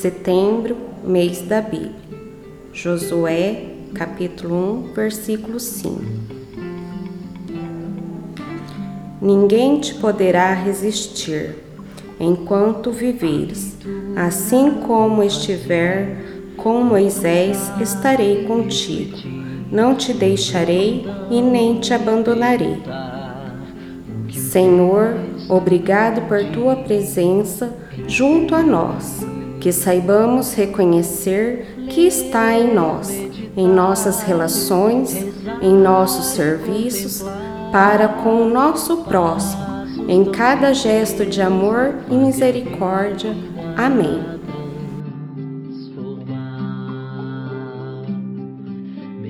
Setembro, mês da Bíblia. Josué, capítulo 1, versículo 5. Ninguém te poderá resistir enquanto viveres, assim como estiver com Moisés, estarei contigo. Não te deixarei e nem te abandonarei. Senhor, obrigado por tua presença junto a nós, que saibamos reconhecer que está em nós, em nossas relações, em nossos serviços, para com o nosso próximo, em cada gesto de amor e misericórdia. Amém.